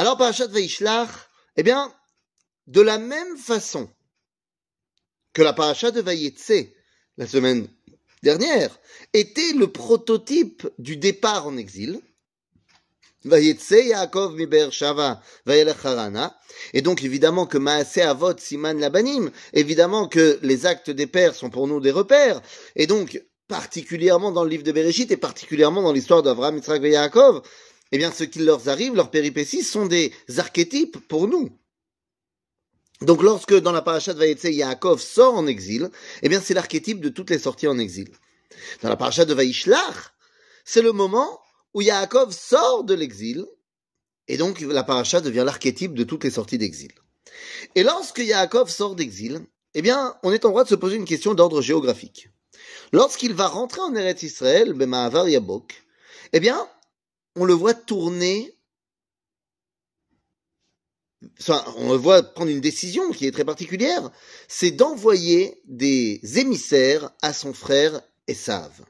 Alors, Parashat Vaishlach, eh bien, de la même façon que la Parashat de Vayetse, la semaine dernière, était le prototype du départ en exil, Yaakov Shava. Et donc, évidemment, que Maase Avot Siman Labanim, évidemment que les actes des pères sont pour nous des repères. Et donc, particulièrement dans le livre de Bereshit et particulièrement dans l'histoire d'Avraham, Yitzhak et Yaakov, eh bien, ce qui leur arrive, leurs péripéties, sont des archétypes pour nous. Donc, lorsque dans la paracha de Vayetse, Yaakov sort en exil, eh bien, c'est l'archétype de toutes les sorties en exil. Dans la paracha de Vaishlach, c'est le moment où Yaakov sort de l'exil, et donc la paracha devient l'archétype de toutes les sorties d'exil. Et lorsque Yaakov sort d'exil, eh bien, on est en droit de se poser une question d'ordre géographique. Lorsqu'il va rentrer en Eretz Israël, Bemaavar Yabok, eh bien, on le voit tourner, enfin, on le voit prendre une décision qui est très particulière, c'est d'envoyer des émissaires à son frère Esav.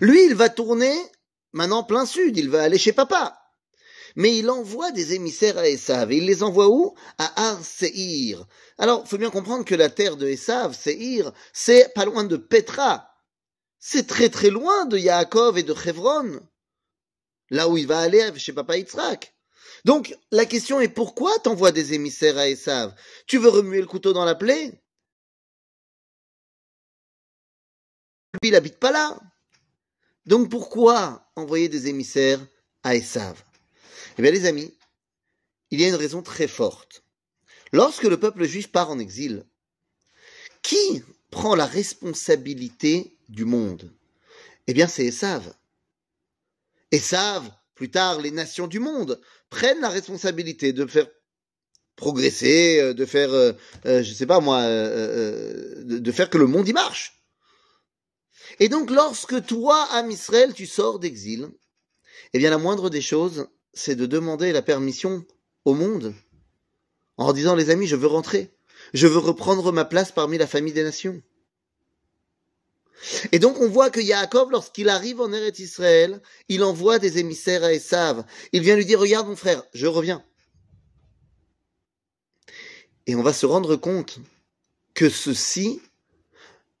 Lui, il va tourner maintenant plein sud, il va aller chez papa. Mais il envoie des émissaires à Esav. Et il les envoie où? À Ar Seir. Alors, faut bien comprendre que la terre de Esav, Seir, c'est pas loin de Petra. C'est très très loin de Yaakov et de Chevron. Là où il va aller chez papa Yitzhak. Donc, la question est pourquoi t'envoies des émissaires à Esav? Tu veux remuer le couteau dans la plaie? Lui, il habite pas là. Donc pourquoi envoyer des émissaires à Esav? Eh bien les amis, il y a une raison très forte. Lorsque le peuple juif part en exil, qui prend la responsabilité du monde? Eh bien c'est Esav. Esav, plus tard les nations du monde, prennent la responsabilité de faire progresser, euh, de faire, euh, euh, je sais pas moi, de faire que le monde y marche. Et donc, lorsque toi, Am Israël, tu sors d'exil, eh bien, la moindre des choses, c'est de demander la permission au monde, en disant, les amis, je veux rentrer, je veux reprendre ma place parmi la famille des nations. Et donc, on voit que Yaakov, lorsqu'il arrive en Eretz Israël, il envoie des émissaires à Esav. Il vient lui dire, regarde mon frère, je reviens. Et on va se rendre compte que ceci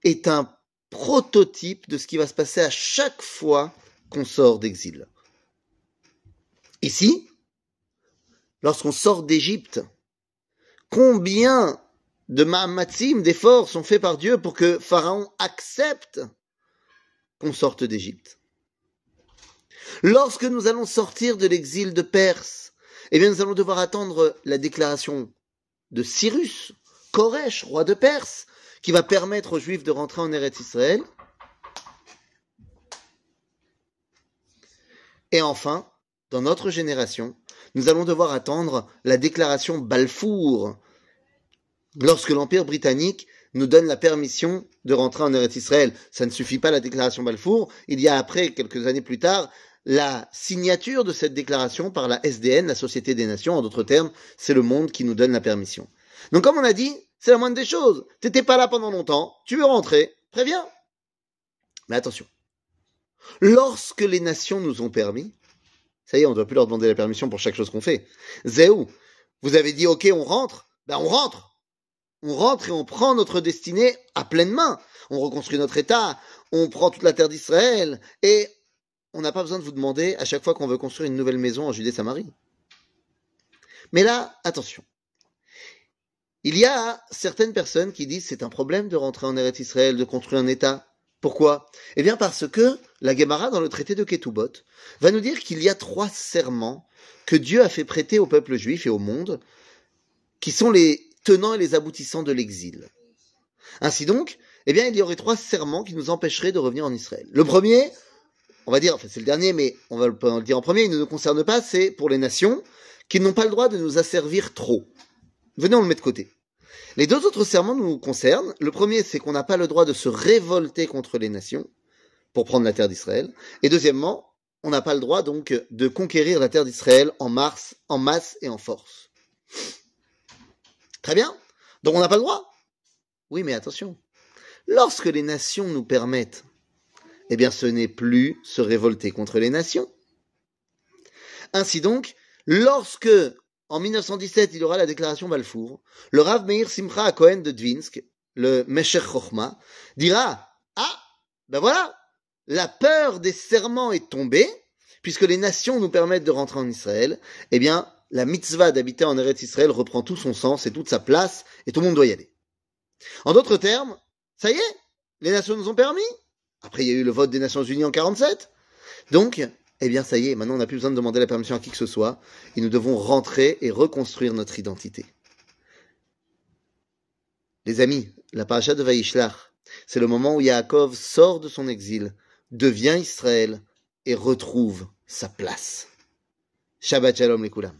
est un prototype de ce qui va se passer à chaque fois qu'on sort d'exil. Ici, lorsqu'on sort d'Égypte, combien de mahamatim, d'efforts sont faits par Dieu pour que Pharaon accepte qu'on sorte d'Égypte. Lorsque nous allons sortir de l'exil de Perse, eh bien nous allons devoir attendre la déclaration de Cyrus, Koresh, roi de Perse, qui va permettre aux Juifs de rentrer en Eretz Israël. Et enfin, dans notre génération, nous allons devoir attendre la déclaration Balfour, lorsque l'Empire britannique nous donne la permission de rentrer en Eretz Israël. Ça ne suffit pas la déclaration Balfour. Il y a après, quelques années plus tard, la signature de cette déclaration par la SDN, la Société des Nations. En d'autres termes, c'est le monde qui nous donne la permission. Donc, comme on a dit, c'est la moindre des choses. T'étais pas là pendant longtemps, tu veux rentrer, préviens. Mais attention. Lorsque les nations nous ont permis, ça y est, on ne doit plus leur demander la permission pour chaque chose qu'on fait. Zéou, vous avez dit, ok, on rentre, ben on rentre. On rentre et on prend notre destinée à pleine main. On reconstruit notre État, on prend toute la terre d'Israël, et on n'a pas besoin de vous demander à chaque fois qu'on veut construire une nouvelle maison en Judée-Samarie. Mais là, attention. Il y a certaines personnes qui disent c'est un problème de rentrer en Eretz Israël, de construire un État. Pourquoi? Eh bien parce que la Gemara dans le traité de Ketubot va nous dire qu'il y a trois serments que Dieu a fait prêter au peuple juif et au monde, qui sont les tenants et les aboutissants de l'exil. Ainsi donc, eh bien il y aurait trois serments qui nous empêcheraient de revenir en Israël. Le premier, on va dire, enfin c'est le dernier, mais on va le dire en premier, il ne nous concerne pas, c'est pour les nations qui n'ont pas le droit de nous asservir trop. Venez, on le met de côté. Les deux autres serments nous concernent. Le premier, c'est qu'on n'a pas le droit de se révolter contre les nations pour prendre la terre d'Israël. Et deuxièmement, on n'a pas le droit donc de conquérir la terre d'Israël en, mars, en masse et en force. Très bien. Donc on n'a pas le droit. Oui, mais attention. Lorsque les nations nous permettent, eh bien ce n'est plus se révolter contre les nations. Ainsi donc, lorsque, en 1917, il y aura la déclaration Balfour, le Rav Meir Simcha Cohen de Dvinsk, le Meshech Chochma, dira, ah, ben voilà, la peur des serments est tombée, puisque les nations nous permettent de rentrer en Israël, eh bien, la mitzvah d'habiter en Eretz Israël reprend tout son sens et toute sa place, et tout le monde doit y aller. En d'autres termes, ça y est, les nations nous ont permis. Après, il y a eu le vote des Nations Unies en 47. Donc, eh bien, ça y est, maintenant on n'a plus besoin de demander la permission à qui que ce soit, et nous devons rentrer et reconstruire notre identité. Les amis, la paracha de Vaishlach, c'est le moment où Yaakov sort de son exil, devient Israël et retrouve sa place. Shabbat Shalom les Koulam.